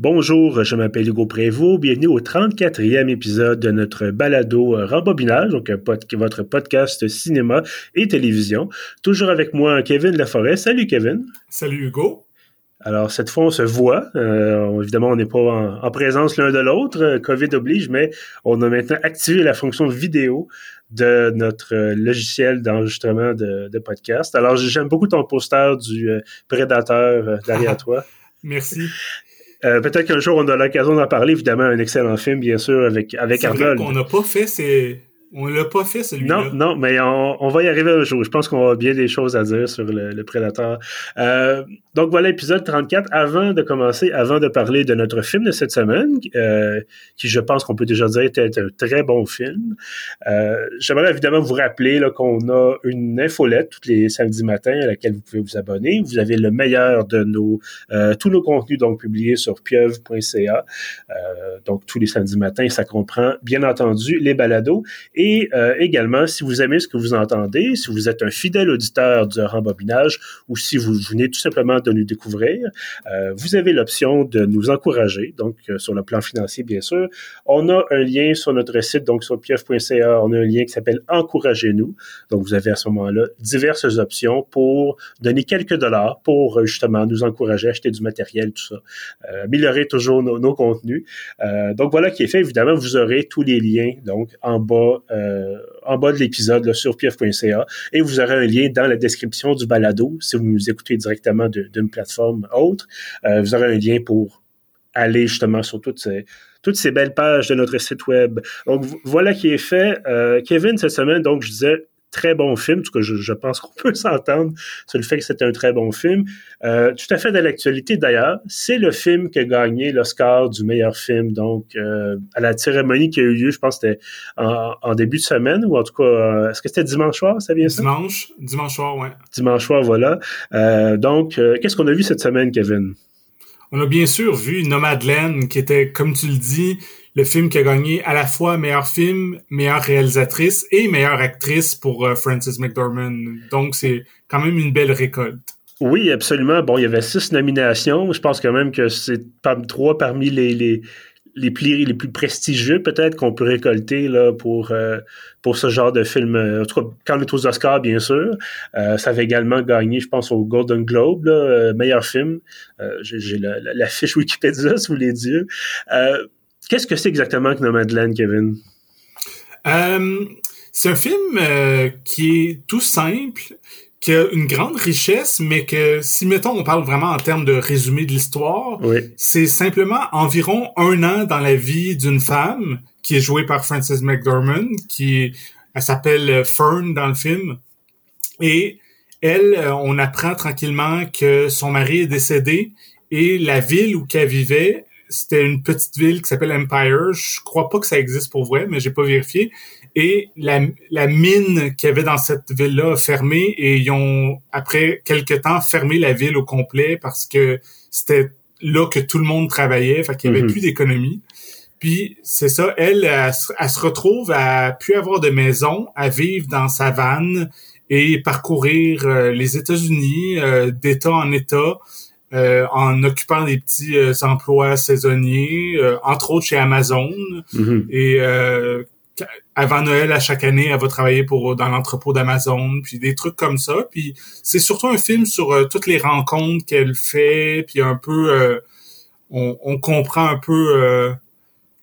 Bonjour, je m'appelle Hugo Prévost. Bienvenue au 34e épisode de notre balado Rembobinage, donc votre podcast cinéma et télévision. Toujours avec moi, Kevin Laforêt. Salut, Kevin. Salut, Hugo. Alors, cette fois, on se voit. Euh, évidemment, on n'est pas en, présence l'un de l'autre. Euh, COVID oblige, mais on a maintenant activé la fonction vidéo de notre euh, logiciel d'enregistrement de, de, podcast. Alors, j'aime beaucoup ton poster du prédateur derrière toi. Merci. Euh, peut-être qu'un jour on a l'occasion d'en parler. Évidemment, un excellent film, bien sûr, avec avec Arnold. qu'on n'a pas fait, c'est on l'a pas fait, celui-là. Non, non, mais on, va y arriver un jour. Je pense qu'on a bien des choses à dire sur le, Prédateur. Euh, donc voilà, épisode 34. Avant de commencer, avant de parler de notre film de cette semaine, euh, qui je pense qu'on peut déjà dire était un très bon film, euh, j'aimerais évidemment vous rappeler qu'on a une infolette tous les samedis matins à laquelle vous pouvez vous abonner. Vous avez le meilleur de nos tous nos contenus donc publiés sur pieuvre.ca. donc tous les samedis matins, ça comprend bien entendu les balados euh, également, si vous aimez ce que vous entendez, si vous êtes un fidèle auditeur du rembobinage ou si vous venez tout simplement de nous découvrir, euh, vous avez l'option de nous encourager, donc euh, sur le plan financier, bien sûr. On a un lien sur notre site, donc sur pief.ca, on a un lien qui s'appelle Encouragez-nous. Donc, vous avez à ce moment-là diverses options pour donner quelques dollars pour justement nous encourager à acheter du matériel, tout ça. améliorer toujours nos, nos contenus. donc, voilà qui est fait. Évidemment, vous aurez tous les liens, donc, en bas euh, en bas de l'épisode sur pief.ca et vous aurez un lien dans la description du balado si vous nous écoutez directement d'une plateforme autre. Euh, vous aurez un lien pour aller justement sur toutes ces, toutes ces belles pages de notre site web. Donc voilà qui est fait. Euh, Kevin, cette semaine, donc je disais, très bon film, tout cas, je, je pense qu'on peut s'entendre sur le fait que c'était un très bon film. Euh, tout à fait de l'actualité d'ailleurs, c'est le film qui a gagné l'Oscar du meilleur film, donc euh, à la cérémonie qui a eu lieu, je pense que c'était en, début de semaine, ou en tout cas, euh, est-ce que c'était dimanche soir, ça vient ça? Dimanche, dimanche soir, ouais. Dimanche soir, voilà. donc, qu'est-ce qu'on a vu cette semaine, Kevin? On a bien sûr vu Nomadland, qui était, comme tu le dis, le film qui a gagné à la fois meilleur film, meilleure réalisatrice et meilleure actrice pour euh, Frances McDormand. Donc, c'est quand même une belle récolte. Oui, absolument. Bon, il y avait six nominations. Je pense quand même que c'est trois parmi les, les, les, plus, les plus prestigieux, peut-être, qu'on peut récolter là, pour, euh, pour ce genre de film. En tout cas, quand on est aux Oscars, bien sûr. Euh, ça avait également gagné, je pense, au Golden Globe, là, meilleur film. J'ai la, la, fiche Wikipédia, si vous voulez dire. Qu'est-ce que c'est exactement que Nomadland, Kevin? Euh, c'est un film euh, qui est tout simple, qui a une grande richesse, mais que si, mettons, on parle vraiment en termes de résumé de l'histoire, c'est simplement environ un an dans la vie d'une femme qui est jouée par Frances McDormand, qui elle s'appelle Fern dans le film. Et elle, euh, on apprend tranquillement que son mari est décédé et la ville où qu'elle vivait c'était une petite ville qui s'appelle Empire. Je crois pas que ça existe pour vrai, mais j'ai pas vérifié. Et la, la mine qu'il y avait dans cette ville-là a fermé et ils ont, après quelques temps, fermé la ville au complet parce que c'était là que tout le monde travaillait, fait qu'il y avait mhm. plus d'économie. Puis c'est ça, elle, elle, se retrouve à plus avoir de maison, à vivre dans sa vanne et parcourir euh, les États-Unis euh, d'État en État euh, en occupant des petits euh, emplois saisonniers, euh, entre autres chez Amazon. Mm-hmm. Et avant Noël, à chaque année, elle va travailler pour dans l'entrepôt d'Amazon, puis des trucs comme ça. Puis c'est surtout un film sur toutes les rencontres qu'elle fait, puis un peu, on, on, comprend un peu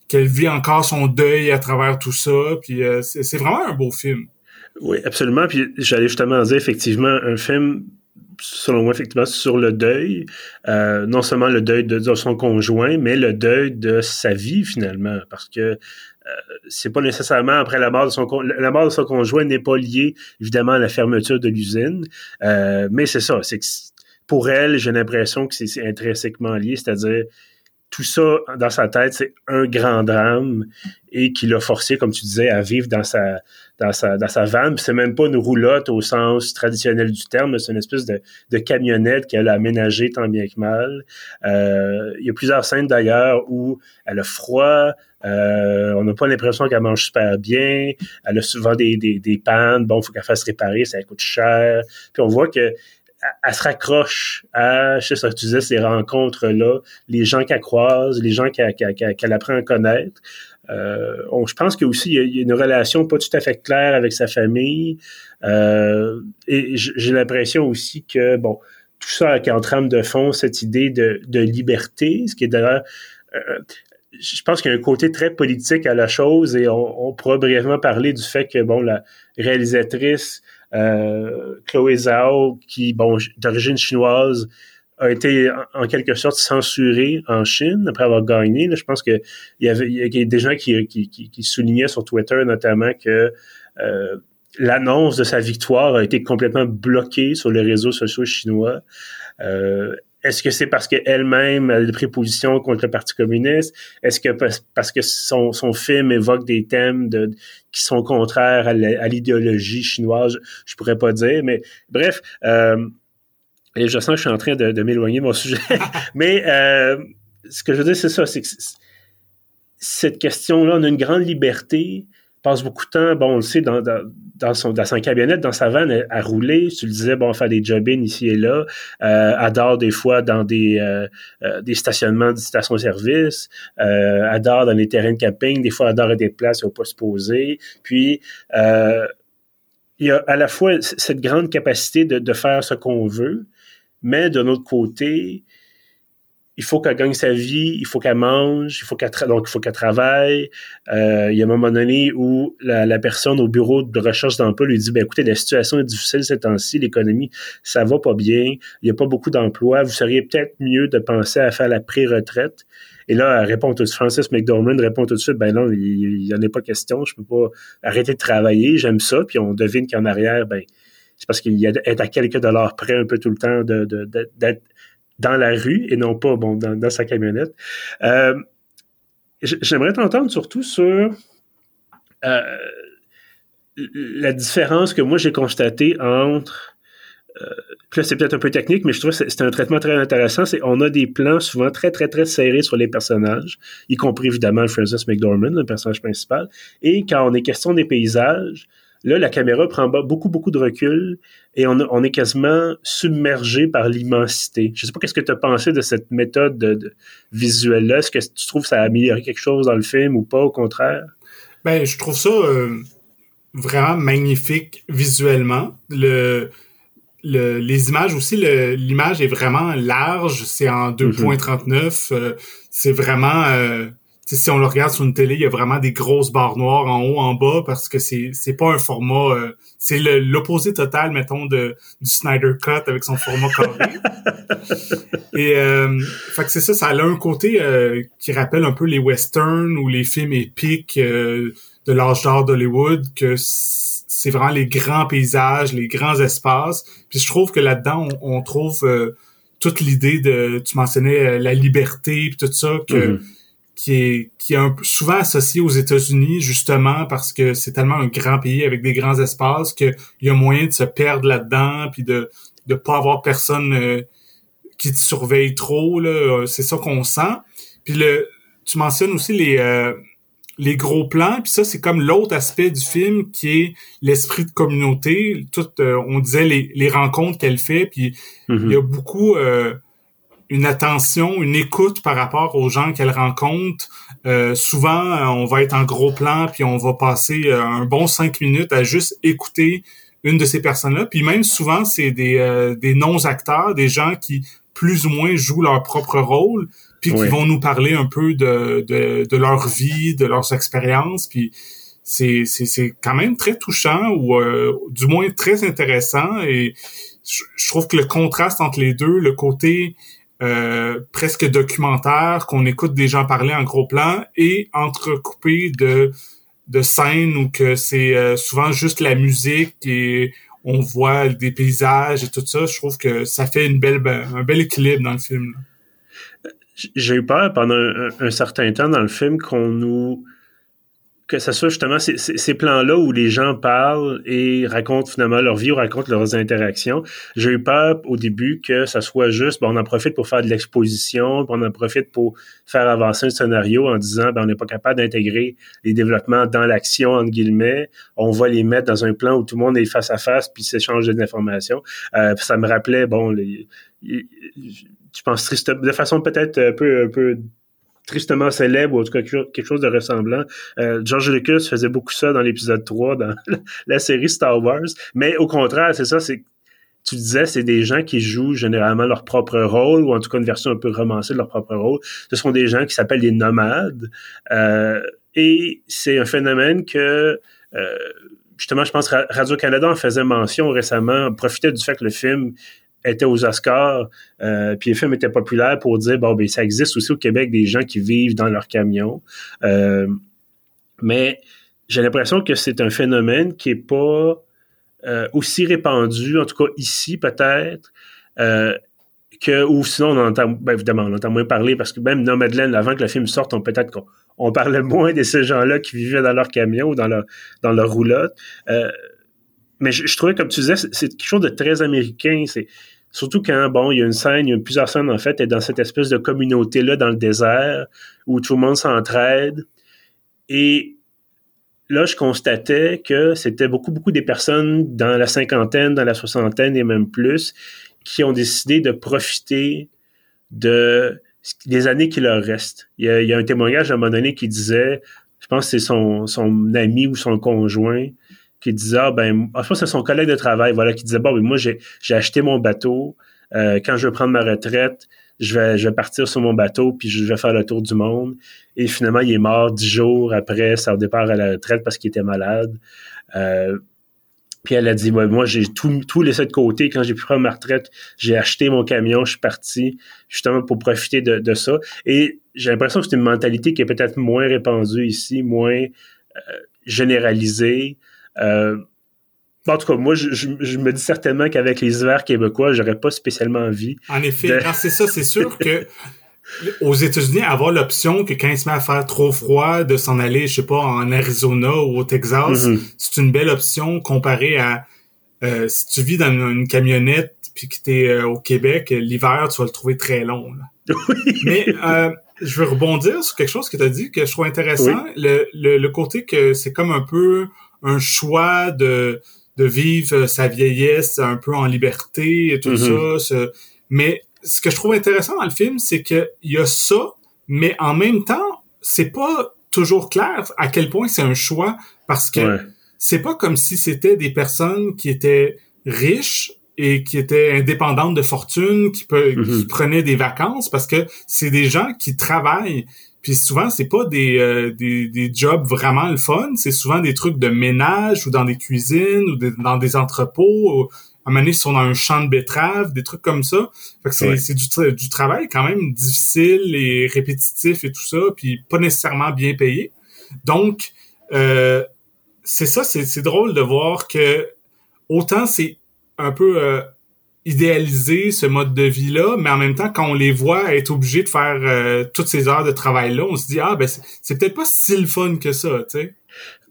qu'elle vit encore son deuil à travers tout ça. Puis c'est vraiment un beau film. Oui, absolument. Puis j'allais justement dire effectivement un film selon moi, effectivement, sur le deuil, euh, non seulement le deuil de, son conjoint, mais le deuil de sa vie, finalement, parce que euh, c'est pas nécessairement après la mort de son la mort de son conjoint n'est pas liée évidemment à la fermeture de l'usine, euh, mais c'est ça, c'est pour elle, j'ai l'impression que c'est intrinsèquement lié, c'est-à-dire tout ça dans sa tête, c'est un grand drame et qui l'a forcé, comme tu disais, à vivre dans sa dans sa dans sa vanne. C'est même pas une roulotte au sens traditionnel du terme, c'est une espèce de, de camionnette qu'elle a aménagée tant bien que mal. Euh, il y a plusieurs scènes d'ailleurs où elle a froid. Euh, on n'a pas l'impression qu'elle mange super bien. Elle a souvent des, des, des pannes. Bon, faut qu'elle fasse réparer, ça coûte cher. Puis on voit que elle, se raccroche à, je sais ce que tu disais, ces rencontres-là, les gens qu'elle croise, les gens qu'elle apprend à connaître. Euh, je pense qu'il aussi il y, a une relation pas tout à fait claire avec sa famille. Euh, et j'ai l'impression aussi que, bon, tout ça qui est en trame de fond, cette idée de, liberté, ce qui est d'ailleurs... Euh, je pense qu'il y a un côté très politique à la chose et on, on pourra brièvement parler du fait que, bon, la réalisatrice Chloé Zhao, qui, bon, d'origine chinoise, a été en, quelque sorte censurée en Chine après avoir gagné. je pense qu'il y avait, y a des gens qui, soulignaient sur Twitter notamment que euh, l'annonce de sa victoire a été complètement bloquée sur les réseaux sociaux chinois. Euh, est-ce que c'est parce qu'elle-même a pris position contre le Parti communiste? Est-ce que parce que son, son film évoque des thèmes de, qui sont contraires à l'idéologie chinoise? Je, pourrais pas dire, mais bref, euh, et je sens que je suis en train de, m'éloigner de mon sujet. mais euh, ce que je veux dire, c'est ça, c'est que cette question-là, on a une grande liberté passe beaucoup de temps, bon, on le sait, dans, dans, son, dans son camionnette, dans sa vanne, à, rouler. Tu le disais, bon, faire des job ici et là. Euh, adore des fois dans des, euh, euh, des stationnements des stations-service. Euh, adore dans les terrains de camping. Des fois, adore à des places où on peut se poser. Puis, euh, il y a à la fois cette grande capacité de, de faire ce qu'on veut, mais d'un autre côté, il faut qu'elle gagne sa vie, il faut qu'elle mange, il faut qu'elle donc il faut qu'elle travaille. Euh, il y a un moment donné où la, personne au bureau de recherche d'emploi lui dit ben écoutez la situation est difficile ces temps-ci, l'économie ça va pas bien, il y a pas beaucoup d'emplois, vous seriez peut-être mieux de penser à faire la pré-retraite. Et là, elle répond tout de suite, Francis McDormand répond tout de suite, ben non, il n'y en a pas question, je peux pas arrêter de travailler, j'aime ça, puis on devine qu'en arrière, ben c'est parce qu'il est à quelques dollars près un peu tout le temps d'être de, dans la rue et non pas bon, dans, sa camionnette. Euh, j'aimerais t'entendre surtout sur euh, la différence que moi j'ai constatée entre euh, là, c'est peut-être un peu technique, mais je trouve que c'est un traitement très intéressant. C'est on a des plans souvent très, très, très serrés sur les personnages, y compris évidemment Francis McDormand, le personnage principal. Et quand on est question des paysages, Là, la caméra prend beaucoup, beaucoup de recul et on, est quasiment submergé par l'immensité. Je sais pas qu'est-ce que tu as pensé de cette méthode de, visuelle-là. Est-ce que tu trouves que ça a amélioré quelque chose dans le film ou pas, au contraire? Ben, je trouve ça euh, vraiment magnifique visuellement. Le, les images aussi, l'image est vraiment large. C'est en 2.39. Mm-hmm. Euh, c'est vraiment... Euh, si on le regarde sur une télé, il y a vraiment des grosses barres noires en haut, en bas, parce que c'est c'est pas un format, euh, c'est l'opposé total, mettons, de du Snyder Cut avec son format carré. Et euh, fait que c'est ça, ça a un côté euh, qui rappelle un peu les westerns ou les films épiques euh, de l'âge d'or d'Hollywood, que c'est vraiment les grands paysages, les grands espaces. Puis je trouve que là-dedans, on, trouve toute l'idée de, tu mentionnais la liberté, puis tout ça, que mm-hmm qui est qui est un, souvent associé aux États-Unis justement parce que c'est tellement un grand pays avec des grands espaces qu'il y a moyen de se perdre là-dedans puis de de pas avoir personne euh, qui te surveille trop là. C'est ça qu'on sent. Puis le tu mentionnes aussi les euh, les gros plans puis ça c'est comme l'autre aspect du film qui est l'esprit de communauté. Tout euh, on disait les, les rencontres qu'elle fait puis mm-hmm. il y a beaucoup une attention, une écoute par rapport aux gens qu'elle rencontre. Euh, souvent, on va être en gros plan, puis on va passer euh, un bon cinq minutes à juste écouter une de ces personnes-là. Puis même souvent, c'est des, euh, des non-acteurs, des gens qui plus ou moins jouent leur propre rôle, puis qui vont nous parler un peu de, de, de leur vie, de leurs expériences. Puis c'est, c'est, c'est quand même très touchant, ou du moins très intéressant. Et je trouve que le contraste entre les deux, le côté euh, presque documentaire qu'on écoute des gens parler en gros plan et entrecoupé de de scènes où que c'est euh, souvent juste la musique et on voit des paysages et tout ça. Je trouve que ça fait une belle un bel équilibre dans le film. J'ai eu peur pendant un, certain temps dans le film qu'on nous que ce soit justement ces, ces, plans-là où les gens parlent et racontent finalement leur vie ou racontent leurs interactions. J'ai eu peur au début que ça soit juste, ben, on en profite pour faire de l'exposition, on en profite pour faire avancer un scénario en disant, ben, on n'est pas capable d'intégrer les développements dans l'action, entre guillemets. On va les mettre dans un plan où tout le monde est face à face puis s'échange des informations. Euh, ça me rappelait, bon, les, je pense triste, de façon peut-être un peu, un peu tristement célèbre ou en tout cas quelque chose de ressemblant. Euh, George Lucas faisait beaucoup ça dans l'épisode 3 dans la série Star Wars. Mais au contraire, c'est ça, c'est tu disais, c'est des gens qui jouent généralement leur propre rôle, ou en tout cas une version un peu romancée de leur propre rôle. Ce sont des gens qui s'appellent des nomades. Euh, et c'est un phénomène que, euh, justement, je pense Radio-Canada en faisait mention récemment, profitait du fait que le film était aux Oscars, euh, puis le film était populaire pour dire bon ben ça existe aussi au Québec des gens qui vivent dans leur camion. Euh, mais j'ai l'impression que c'est un phénomène qui est pas euh, aussi répandu, en tout cas ici peut-être, que ou sinon on entend ben, évidemment on entend moins parler parce que même Nomadland avant que le film sorte, on peut-être qu'on on parlait moins de ces gens-là qui vivaient dans leur camion ou dans leur dans leur roulotte mais je, trouvais, comme tu disais, c'est quelque chose de très américain. C'est surtout quand, bon, il y a une scène, il y a plusieurs scènes, en fait, et dans cette espèce de communauté-là dans le désert, où tout le monde s'entraide. Et là, je constatais que c'était beaucoup, beaucoup des personnes dans la cinquantaine, dans la soixantaine et même plus, qui ont décidé de profiter de des années qui leur restent. Il y a, un témoignage à un moment donné qui disait, je pense que c'est son, son ami ou son conjoint, qui disait ah, ben ah, je pense que c'est son collègue de travail voilà qui disait bon ben, moi j'ai acheté mon bateau euh, quand je vais prendre ma retraite je vais je vais partir sur mon bateau puis je vais faire le tour du monde. Et finalement il est mort dix jours après son départ à la retraite parce qu'il était malade. Euh, puis elle a dit moi j'ai tout, tout laissé de côté. Quand j'ai pu prendre ma retraite j'ai acheté mon camion je suis parti justement pour profiter de, de ça. Et j'ai l'impression que c'est une mentalité qui est peut-être moins répandue ici moins euh, généralisée en tout cas, moi, je, me dis certainement qu'avec les hivers québécois, j'aurais pas spécialement envie. En effet, c'est ça, c'est sûr que aux États-Unis, avoir l'option que quand il se met à faire trop froid, de s'en aller, je sais pas, en Arizona ou au Texas, mm-hmm. c'est une belle option comparée à euh, si tu vis dans une, camionnette puis que tu es euh, au Québec, l'hiver, tu vas le trouver très long. Mais je veux rebondir sur quelque chose que tu as dit que je trouve intéressant, le, le, côté que c'est comme un peu un choix de, de vivre sa vieillesse un peu en liberté et tout mm-hmm. ça. Mais ce que je trouve intéressant dans le film, c'est qu'il y a ça, mais en même temps, c'est pas toujours clair à quel point c'est un choix parce que c'est pas comme si c'était des personnes qui étaient riches et qui étaient indépendantes de fortune, qui, peut, qui mm-hmm. prenaient des vacances parce que c'est des gens qui travaillent puis souvent, c'est pas des, euh, des, des, jobs vraiment le fun, c'est souvent des trucs de ménage ou dans des cuisines ou dans des entrepôts. Ou, à un moment donné, ils sont dans un champ de betteraves, des trucs comme ça. Fait que c'est, c'est du, du, travail quand même difficile et répétitif et tout ça, puis pas nécessairement bien payé. Donc, euh, c'est ça, c'est, c'est drôle de voir que autant c'est un peu euh, idéaliser ce mode de vie-là, mais en même temps, quand on les voit être obligés de faire euh, toutes ces heures de travail-là, on se dit, ah, ben, c'est peut-être pas si le fun que ça, tu sais.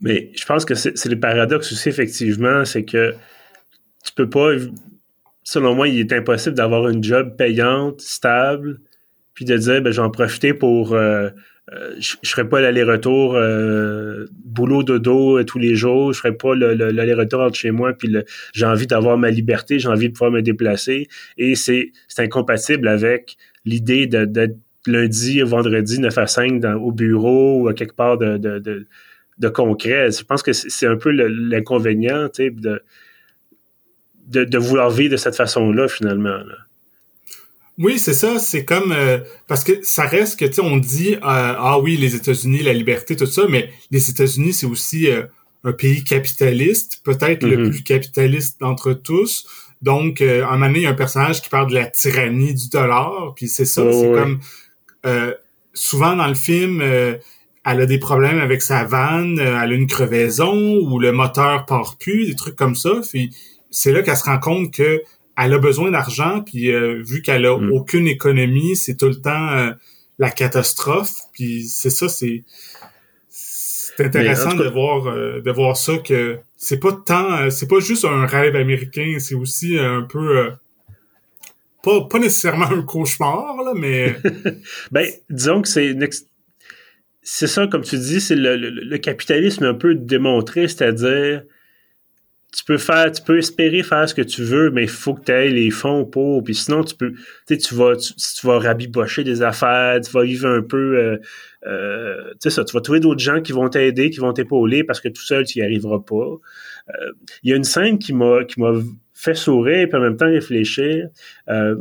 Mais je pense que c'est le paradoxe aussi, effectivement, c'est que tu peux pas, selon moi, il est impossible d'avoir une job payante, stable, puis de dire, ben, j'en profiter pour euh, je, je ferais pas l'aller-retour euh, boulot dodo euh, tous les jours, je ferais pas l'aller-retour entre chez moi puis j'ai envie d'avoir ma liberté, j'ai envie de pouvoir me déplacer et c'est incompatible avec l'idée d'être lundi ou vendredi 9 à 5 dans, au bureau ou à quelque part de, de, de, de concret. Je pense que c'est un peu l'inconvénient, de, de, de, vouloir vivre de cette façon-là, finalement. Là. Oui, c'est ça. C'est comme euh, parce que ça reste que tu sais, on dit euh, ah oui, les États-Unis, la liberté, tout ça, mais les États-Unis, c'est aussi euh, un pays capitaliste, peut-être le mm-hmm. plus capitaliste d'entre tous. Donc, un moment donné, il y a un personnage qui parle de la tyrannie du dollar, puis c'est ça. c'est comme souvent dans le film, elle a des problèmes avec sa vanne, elle a une crevaison ou le moteur part plus, des trucs comme ça. Puis c'est là qu'elle se rend compte que elle a besoin d'argent, puis euh, vu qu'elle a mm. aucune économie, c'est tout le temps euh, la catastrophe. Puis c'est ça, c'est C'est intéressant de voir euh, de voir ça que c'est pas tant euh, c'est pas juste un rêve américain, c'est aussi un peu euh, pas, pas nécessairement un cauchemar là, mais ben disons que c'est c'est ça comme tu dis, c'est le, le, capitalisme un peu démontré, c'est-à-dire tu peux faire, tu peux espérer faire ce que tu veux, mais il faut que tu aies les fonds pour. Puis sinon, tu peux, tu vas, tu, tu, vas rabibocher des affaires, tu vas vivre un peu, euh, euh, tu sais ça, tu vas trouver d'autres gens qui vont t'aider, qui vont t'épauler parce que tout seul, tu n'y arriveras pas. Euh, il y a une scène qui m'a, qui m'a fait sourire et en même temps réfléchir. Euh,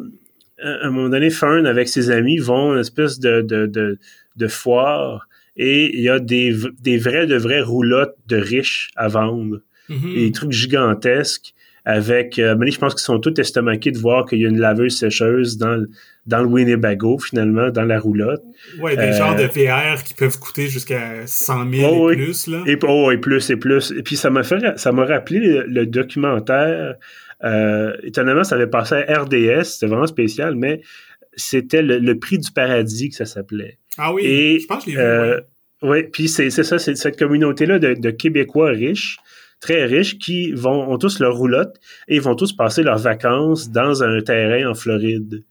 à un moment donné, Fern avec ses amis vont une espèce de, de, de, de foire et il y a des, des vrais de vraies roulottes de riches à vendre. Mm-hmm. Des trucs gigantesques avec, euh, je pense qu'ils sont tous estomaqués de voir qu'il y a une laveuse sécheuse dans, dans le Winnebago, finalement, dans la roulotte. Ouais, des euh, genres de VR qui peuvent coûter jusqu'à 100 000 et plus, là. Et, oh, et plus, et plus. Et puis, ça m'a fait, ça m'a rappelé le, documentaire, euh, étonnamment, ça avait passé à RDS, c'était vraiment spécial, mais c'était le, prix du paradis que ça s'appelait. Ah oui, et, je pense que je l'ai vu, euh, Oui, puis c'est ça, c'est cette communauté-là de, de Québécois riches très riches qui vont ont tous leur roulotte et ils vont tous passer leurs vacances dans un terrain en Floride.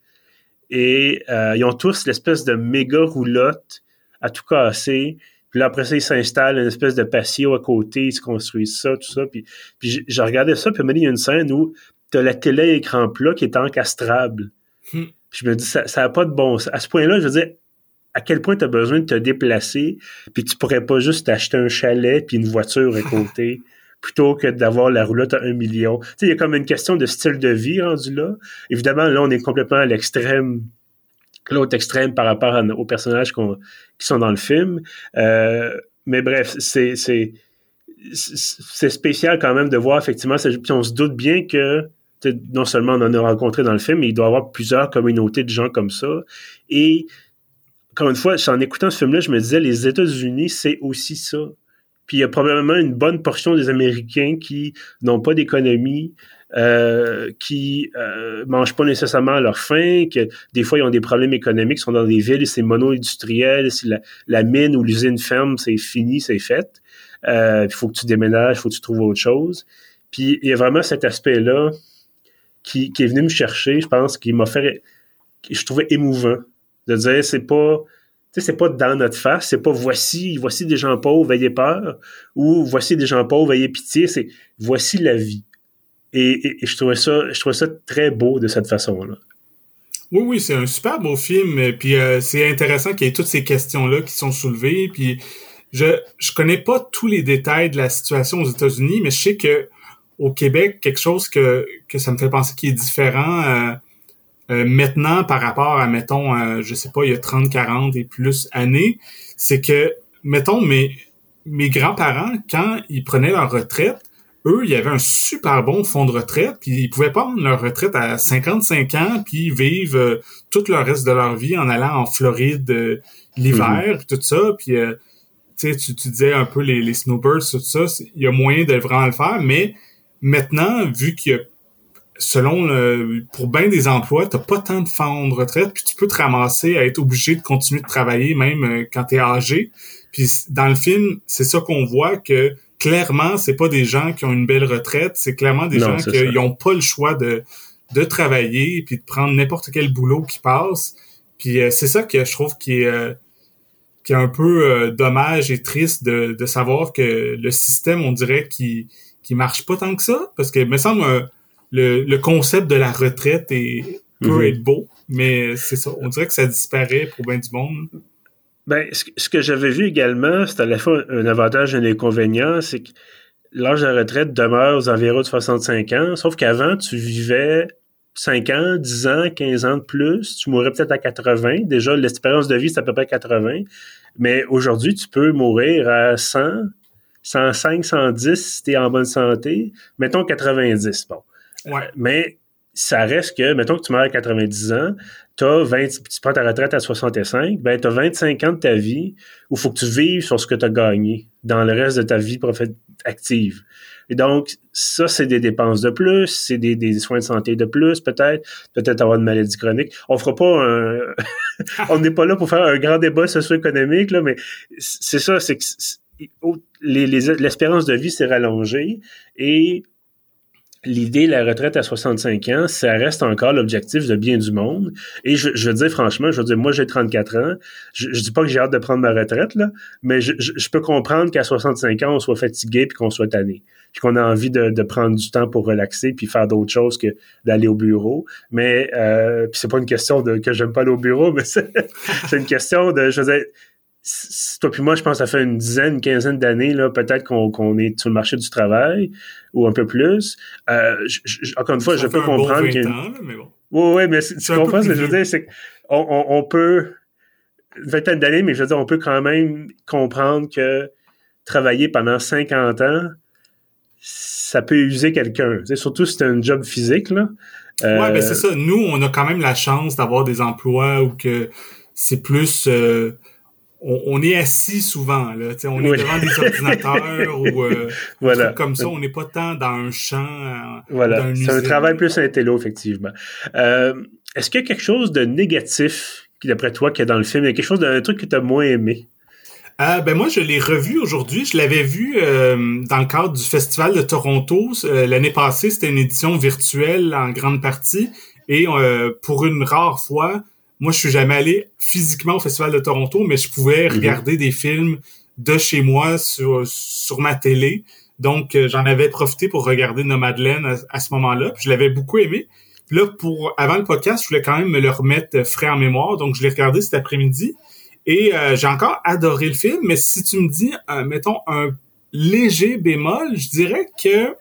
Et euh, ils ont tous l'espèce de méga roulotte à tout casser. Puis là, après ça, ils s'installent une espèce de patio à côté, ils se construisent ça, tout ça. Puis, puis je, regardais ça, puis il y a une scène où tu as la télé écran plat qui est encastrable. Hmm. Puis je me dis, ça n'a pas de bon sens. À ce point-là, je veux dire, à quel point tu as besoin de te déplacer, puis tu pourrais pas juste acheter un chalet puis une voiture à côté plutôt que d'avoir la roulotte à un million. Tu sais, il y a comme une question de style de vie rendu là. Évidemment, là, on est complètement à l'extrême, l'autre extrême par rapport aux personnages qui sont dans le film. Euh, mais bref, c'est, spécial quand même de voir effectivement, puis on se doute bien que non seulement on en a rencontré dans le film, mais il doit y avoir plusieurs communautés de gens comme ça. Et encore une fois, en écoutant ce film-là, je me disais, les États-Unis, c'est aussi ça. Puis il y a probablement une bonne portion des Américains qui n'ont pas d'économie, euh, qui euh, mangent pas nécessairement leur faim, que des fois ils ont des problèmes économiques, sont dans des villes, c'est mono-industriel, si la, mine ou l'usine ferme, c'est fini, c'est fait. Euh, il faut que tu déménages, il faut que tu trouves autre chose. Puis il y a vraiment cet aspect-là qui, qui est venu me chercher, je pense, qui m'a fait, je trouvais émouvant de dire c'est pas c'est pas dans notre face, c'est pas voici, voici des gens pauvres, ayez peur, ou voici des gens pauvres, ayez pitié, c'est voici la vie. Et, je trouvais ça, je ça très beau de cette façon-là. Oui, oui, c'est un super beau film. Puis euh, c'est intéressant qu'il y ait toutes ces questions-là qui sont soulevées. Puis je je connais pas tous les détails de la situation aux États-Unis, mais je sais que au Québec, quelque chose que, que ça me fait penser qui est différent. Euh, euh, maintenant par rapport à, mettons, euh, je sais pas, il y a 30, 40 et plus années, c'est que, mettons, mes, mes grands-parents, quand ils prenaient leur retraite, eux, il y avait un super bon fonds de retraite, puis ils pouvaient prendre leur retraite à 55 ans, puis vivre euh, tout le reste de leur vie en allant en Floride l'hiver, mm tout ça, puis tu, tu disais un peu les, les snowbirds, tout ça, il y a moyen de vraiment le faire, mais maintenant, vu qu'il y a selon le, pour bien des emplois, t'as pas tant de fonds de retraite, puis tu peux te ramasser à être obligé de continuer de travailler même euh, quand tu es âgé. Puis dans le film, c'est ça qu'on voit que clairement, c'est pas des gens qui ont une belle retraite, c'est clairement des gens qui n'ont pas le choix de de travailler puis de prendre n'importe quel boulot qui passe. Puis euh, c'est ça que je trouve qui est euh, qui est un peu dommage et triste de, de savoir que le système, on dirait, qui qui marche pas tant que ça, parce que me semble le, concept de la retraite est, peut mhm. être beau, mais c'est ça. On dirait que ça disparaît pour bien du monde. Ben, ce, que j'avais vu également, c'est à la fois un avantage et un inconvénient, c'est que l'âge de la retraite demeure aux environs de 65 ans, sauf qu'avant, tu vivais 5 ans, 10 ans, 15 ans de plus, tu mourrais peut-être à 80. Déjà, l'espérance de vie, c'est à peu près 80. Mais aujourd'hui, tu peux mourir à 100, 105, 110 si tu es en bonne santé. Mettons 90. Bon. Mais ça reste que, mettons que tu meurs à 90 ans, as 20, tu prends ta retraite à 65, ben tu as 25 ans de ta vie où il faut que tu vives sur ce que tu as gagné dans le reste de ta vie active. Et donc, ça, c'est des dépenses de plus, c'est des, des, soins de santé de plus, peut-être, peut-être avoir une maladie chronique. On fera pas un... on n'est pas là pour faire un grand débat socio-économique, là, mais c'est ça, c'est que l'espérance de vie s'est rallongée et l'idée de la retraite à 65 ans, ça reste encore l'objectif de bien du monde. Et je, je veux dire, franchement, je veux dire, moi, j'ai 34 ans. Je, je dis pas que j'ai hâte de prendre ma retraite, là, mais je, peux comprendre qu'à 65 ans, on soit fatigué puis qu'on soit tanné. Puis qu'on a envie de, de, prendre du temps pour relaxer puis faire d'autres choses que d'aller au bureau. Mais, euh, puis c'est pas une question de que j'aime pas aller au bureau, mais c'est une question de, je veux dire, toi puis moi, je pense que ça fait une dizaine, une quinzaine d'années, là, peut-être qu'on est sur le marché du travail ou un peu plus. Euh, encore une fois, je peux comprendre que. bon. Oui, oui, mais tu comprends ce que je veux dire, c'est qu'on on, on, peut une vingtaine d'années, mais je veux dire, on peut quand même comprendre que travailler pendant 50 ans, ça peut user quelqu'un. Surtout si c'est un job physique, là. Euh... Ouais, ben c'est ça. Nous, on a quand même la chance d'avoir des emplois où que c'est plus euh, on, est assis souvent, là, on est devant des ordinateurs ou euh, voilà. comme ça, on n'est pas tant dans un champ. Euh, voilà, c'est un travail plus intello, effectivement. Euh, est-ce qu'il y a quelque chose de négatif, d'après toi, qu'il y a dans le film? Il y a quelque chose d'un truc que tu as moins aimé? Euh, ben moi, je l'ai revu aujourd'hui. Je l'avais vu dans le cadre du Festival de Toronto. L'année passée, c'était une édition virtuelle en grande partie. Et pour une rare fois, moi, je suis jamais allé physiquement au Festival de Toronto, mais je pouvais mhm. regarder des films de chez moi sur, sur ma télé. Donc, euh, j'en avais profité pour regarder Nomadland à, ce moment-là. je l'avais beaucoup aimé. Puis là, pour avant le podcast, je voulais quand même me le remettre frais en mémoire. Donc, je l'ai regardé cet après-midi. Et euh, j'ai encore adoré le film. Mais si tu me dis, euh, mettons, un léger bémol, je dirais que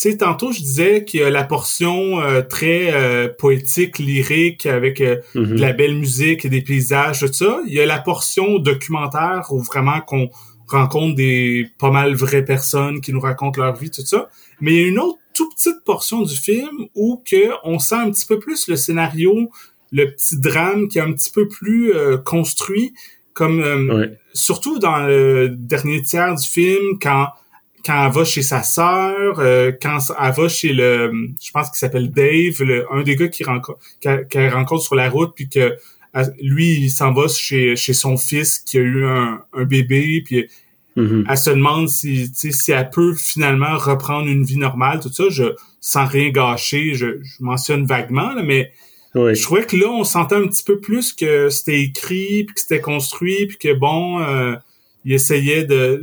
sais, tantôt je disais qu'il y a la portion euh, très euh, poétique, lyrique, avec euh, mhm. de la belle musique et des paysages, tout ça. Il y a la portion documentaire où vraiment qu'on rencontre des pas mal vraies personnes qui nous racontent leur vie, tout ça. Mais il y a une autre toute petite portion du film où que on sent un petit peu plus le scénario, le petit drame qui est un petit peu plus construit, comme surtout dans le dernier tiers du film quand quand elle va chez sa sœur, euh, quand elle va chez le, je pense qu'il s'appelle Dave, le, un des gars qui rencontre, qu'elle rencontre sur la route, puis que lui, il s'en va chez, chez son fils qui a eu un, un bébé, puis mm-hmm. elle se demande si, si elle peut finalement reprendre une vie normale, tout ça. Je, sans rien gâcher, je, je mentionne vaguement, là, mais je trouvais que là, on sentait un petit peu plus que c'était écrit, puis que c'était construit, puis que bon, euh, il essayait de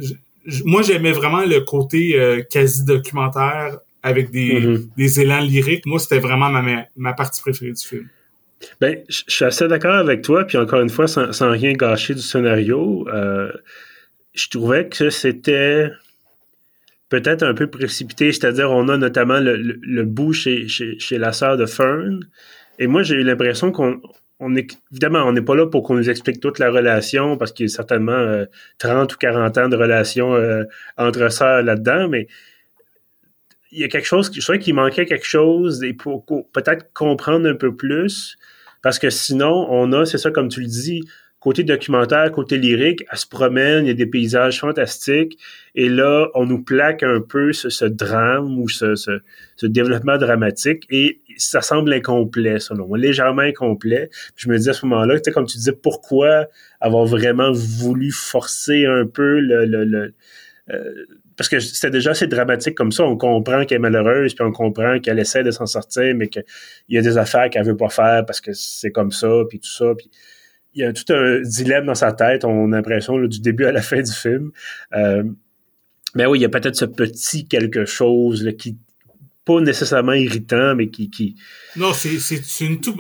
moi j'aimais vraiment le côté euh, quasi documentaire avec des, mm-hmm. des élans lyriques. Moi, c'était vraiment ma, ma partie préférée du film. Ben, je suis assez d'accord avec toi, puis encore une fois, sans, sans rien gâcher du scénario, euh, je trouvais que c'était peut-être un peu précipité, c'est-à-dire on a notamment le, le, bout chez, chez, chez, la sœur de Fern, et moi j'ai eu l'impression qu'on on est, évidemment, on n'est pas là pour qu'on nous explique toute la relation, parce qu'il y a certainement 30 euh, ou 40 ans de relation euh, entre sœurs là-dedans, mais il y a quelque chose, je trouvais qu'il manquait quelque chose et pour peut-être comprendre un peu plus, parce que sinon, on a, c'est ça comme tu le dis, côté documentaire, côté lyrique, elle se promène, il y a des paysages fantastiques, et là, on nous plaque un peu ce, drame ou ce, développement dramatique, et ça semble incomplet, selon moi, légèrement incomplet. je me dis à ce moment-là, tu comme tu disais, pourquoi avoir vraiment voulu forcer un peu le... le, euh, parce que c'était déjà assez dramatique comme ça. On comprend qu'elle est malheureuse, puis on comprend qu'elle essaie de s'en sortir, mais qu'il y a des affaires qu'elle veut pas faire parce que c'est comme ça, puis tout ça. Puis il y a tout un dilemme dans sa tête, on a l'impression, du début à la fin du film. Euh, mais oui, il y a peut-être ce petit quelque chose là, qui pas nécessairement irritant, mais qui... qui... Non, c'est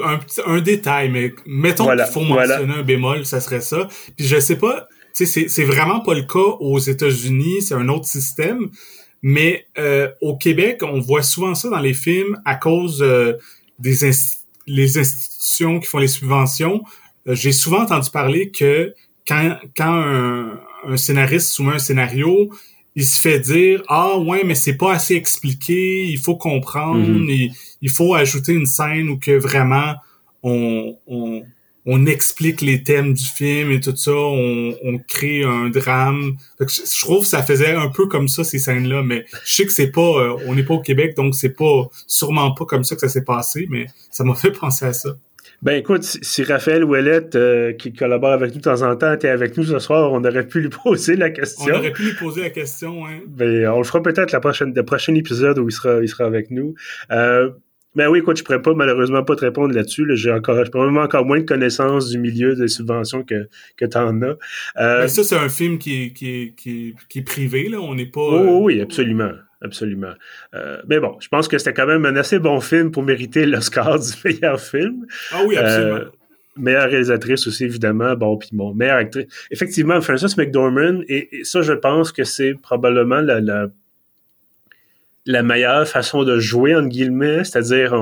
un, un détail, mais mettons qu'il faut mentionner un bémol, ça serait ça. Puis je sais pas, c'est vraiment pas le cas aux États-Unis, c'est un autre système, mais euh, au Québec, on voit souvent ça dans les films à cause euh, des les institutions qui font les subventions. Euh, j'ai souvent entendu parler que quand, quand un, un, scénariste soumet un scénario, il se fait dire ah ouais mais c'est pas assez expliqué, il faut comprendre, mm-hmm. il faut ajouter une scène où que vraiment on, on, on explique les thèmes du film et tout ça, on, on crée un drame. je, trouve que ça faisait un peu comme ça ces scènes-là, mais je sais que c'est pas, euh, on n'est pas au Québec, donc c'est pas sûrement pas comme ça que ça s'est passé, mais ça m'a fait penser à ça. Ben écoute, si, Raphaël Ouellette, euh, qui collabore avec nous de temps en temps, était avec nous ce soir, on aurait pu lui poser la question. On aurait pu lui poser la question, hein. Ben, on le fera peut-être la prochaine, le prochain épisode où il sera, il sera avec nous. Euh, ben oui, écoute, je pourrais pas malheureusement pas te répondre là-dessus. J'ai encore, j'ai probablement encore moins de connaissances du milieu des subventions que, que tu en as. Euh, ben ça, c'est un film qui est, qui qui qui est privé, là. On n'est pas. Oh, oui, absolument. Absolument. Euh, mais bon, je pense que c'était quand même un assez bon film pour mériter l'Oscar du meilleur film. Ah oui, absolument. Euh, meilleure réalisatrice aussi, évidemment. Bon, puis bon, meilleure actrice. Effectivement, Frances McDormand, et, ça, je pense que c'est probablement la, la, la, meilleure façon de jouer, entre guillemets, c'est-à-dire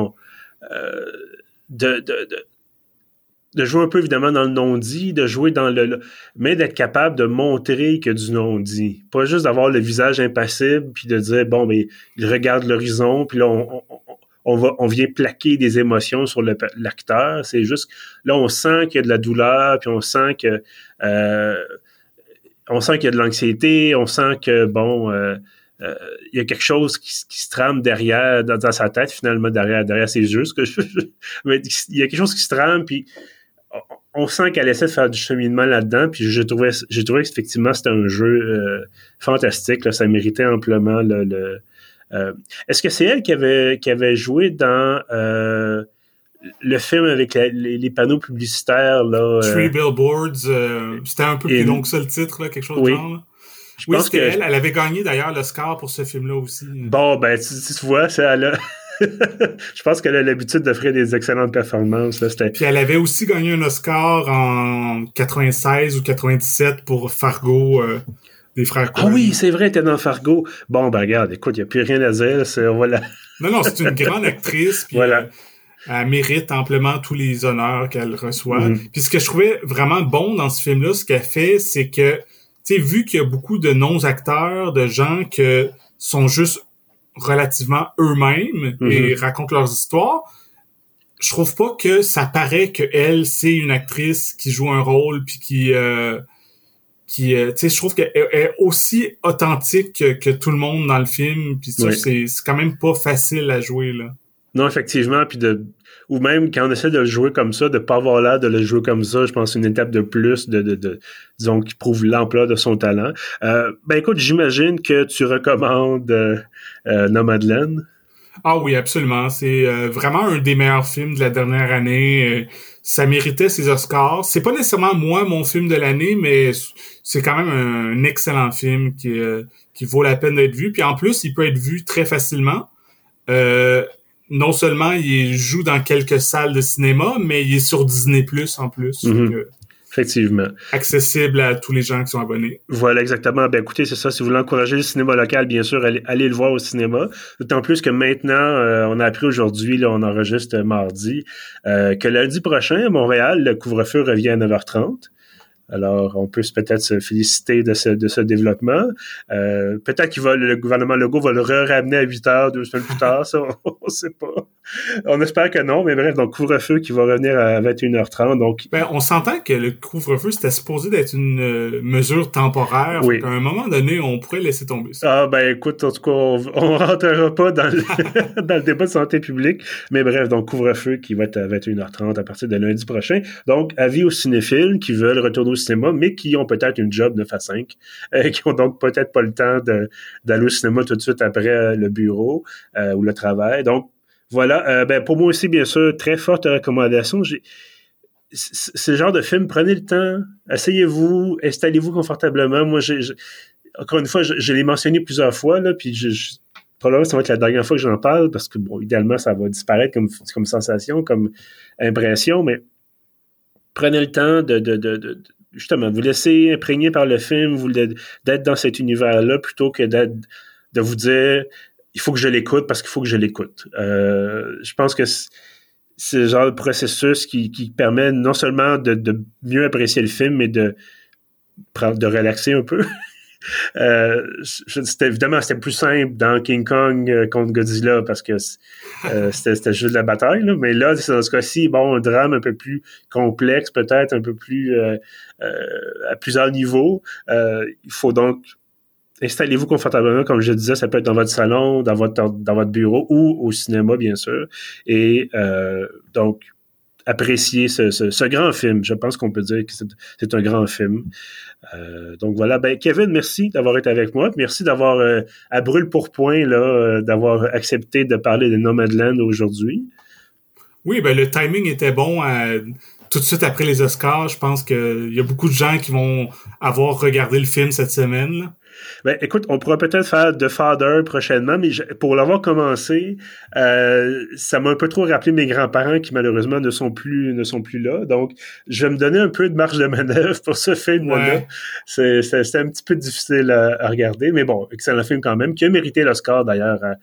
euh, de, de, de de jouer un peu évidemment dans le non-dit, de jouer dans le, mais d'être capable de montrer que du non-dit. Pas juste d'avoir le visage impassible puis de dire bon mais il regarde l'horizon puis là on, on, va on vient plaquer des émotions sur l'acteur. C'est juste là on sent qu'il y a de la douleur puis on sent que euh, on sent qu'il y a de l'anxiété, on sent que bon euh, euh, il y a quelque chose qui, se trame derrière dans, sa tête finalement derrière derrière ses yeux mais il y a quelque chose qui se trame puis on sent qu'elle essaie de faire du cheminement là-dedans, puis j'ai trouvé, j'ai trouvé qu'effectivement c'était un jeu euh, fantastique, ça méritait amplement le. Euh, est-ce que c'est elle qui avait, qui avait joué dans euh, le film avec les, panneaux publicitaires là Three Billboards, c'était un peu plus long que ça le titre, là, quelque chose de genre. Je oui, pense que elle, elle avait gagné d'ailleurs l'Oscar pour ce film-là aussi. Bon, ben tu, tu vois, c'est elle a, je pense qu'elle a l'habitude d'offrir des excellentes performances. Puis elle avait aussi gagné un Oscar en 96 ou 97 pour Fargo. Euh, des frères Ah oui, c'est vrai, t'es dans Fargo. Bon, ben regarde, écoute, il n'y a plus rien à dire. Voilà. non, non, c'est une grande actrice. Puis, voilà. Euh, elle mérite amplement tous les honneurs qu'elle reçoit. Mm-hmm. Puis ce que je trouvais vraiment bon dans ce film-là, ce qu'elle fait, c'est que, tu sais, vu qu'il y a beaucoup de non-acteurs, de gens qui sont juste relativement eux-mêmes et mhm. racontent leurs histoires. Je trouve pas que ça paraît que elle c'est une actrice qui joue un rôle puis qui euh, qui euh, tu sais je trouve qu'elle est aussi authentique que, tout le monde dans le film puis ça c'est c'est quand même pas facile à jouer là. Non effectivement puis de ou même quand on essaie de le jouer comme ça, de pas avoir l'air de le jouer comme ça, je pense c'est une étape de plus de, de, de disons qui prouve l'emploi de son talent. Euh, ben écoute, j'imagine que tu recommandes euh, euh. Ah oui, absolument. C'est euh, vraiment un des meilleurs films de la dernière année. Ça méritait ses Oscars. C'est pas nécessairement moi mon film de l'année, mais c'est quand même un excellent film qui, qui vaut la peine d'être vu. Puis en plus, il peut être vu très facilement. Euh, non seulement il joue dans quelques salles de cinéma, mais il est sur Disney Plus en plus. Mhm. Effectivement. Accessible à tous les gens qui sont abonnés. Voilà, exactement. Ben écoutez, c'est ça. Si vous voulez encourager le cinéma local, bien sûr, allez, le voir au cinéma. D'autant plus que maintenant, euh, on a appris aujourd'hui, là, on enregistre mardi, euh, que lundi prochain, à Montréal, le couvre-feu revient à 9h30. Alors, on peut peut-être se féliciter de ce, de ce développement. Euh, peut-être que le gouvernement Legault va le ramener à 8 heures deux semaines plus tard, ça, on ne sait pas. On espère que non, mais bref, donc couvre-feu qui va revenir à 21h30. Donc... Ben, on s'entend que le couvre-feu, c'était supposé d'être une euh, mesure temporaire. Oui. À un moment donné, on pourrait laisser tomber ça. Ah, ben écoute, en tout cas, on, ne rentrera pas dans le, dans le débat de santé publique. Mais bref, donc couvre-feu qui va être à 21h30 à partir de lundi prochain. Donc, avis aux cinéphiles qui veulent retourner au cinéma, mais qui ont peut-être une job 9 à 5, et qui ont donc peut-être pas le temps d'aller au cinéma tout de suite après le bureau euh, ou le travail. Donc, voilà. Euh, ben, pour moi aussi, bien sûr, très forte recommandation. C'est le genre de film, prenez le temps, asseyez-vous, installez-vous confortablement. Moi, encore une fois, je, l'ai mentionné plusieurs fois, puis je, probablement ça va être la dernière fois que j'en parle, parce que, bon, idéalement, ça va disparaître comme, sensation, comme impression, mais prenez le temps de, justement, vous laisser imprégner par le film, vous d'être dans cet univers-là plutôt que d'être de vous dire il faut que je l'écoute parce qu'il faut que je l'écoute. Euh, je pense que c'est le genre de processus qui, qui permet non seulement de, de, mieux apprécier le film, mais de de relaxer un peu. Euh, c'était évidemment c'était plus simple dans King Kong euh, contre Godzilla parce que euh, c'était juste de la bataille là. mais là dans ce cas-ci bon un drame un peu plus complexe peut-être un peu plus à plusieurs niveaux il faut donc installez-vous confortablement, comme je disais, ça peut être dans votre salon, dans votre dans votre bureau ou au cinéma, bien sûr. Et euh, donc, apprécier ce, grand film. Je pense qu'on peut dire que c'est un grand film. donc voilà, ben Kevin, merci d'avoir été avec moi. Merci d'avoir à brûle pour point là, d'avoir accepté de parler de Nomadland aujourd'hui. Oui, ben le timing était bon tout de suite après les Oscars. Je pense qu'il y a beaucoup de gens qui vont avoir regardé le film cette semaine. Ben, écoute, on pourra peut-être faire The Father prochainement, mais pour l'avoir commencé, euh, ça m'a un peu trop rappelé mes grands-parents qui malheureusement ne sont plus ne sont plus là. Donc, je vais me donner un peu de marge de manœuvre pour ce film-là. C'est un petit peu difficile à, à, regarder, mais bon, excellent film quand même, qui a mérité l'Oscar d'ailleurs euh,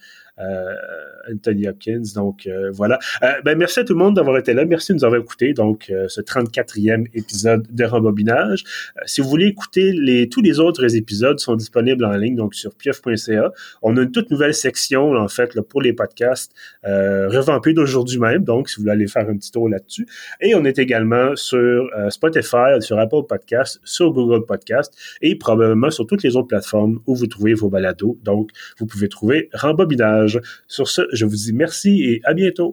Anthony Hopkins. Donc euh, voilà. Euh, ben, merci à tout le monde d'avoir été là. Merci de nous avoir écouté. Donc ce 34e épisode de Rembobinage. si vous voulez écouter les, tous les autres épisodes sont disponibles en ligne donc sur pieuf.ca. On a une toute nouvelle section en fait là, pour les podcasts revampée d'aujourd'hui même. Donc si vous voulez aller faire un petit tour là-dessus. Et on est également sur Spotify, sur Apple Podcasts, sur Google Podcasts et probablement sur toutes les autres plateformes où vous trouvez vos balados. Donc vous pouvez trouver Rembobinage. Sur ce, je vous dis merci et à bientôt.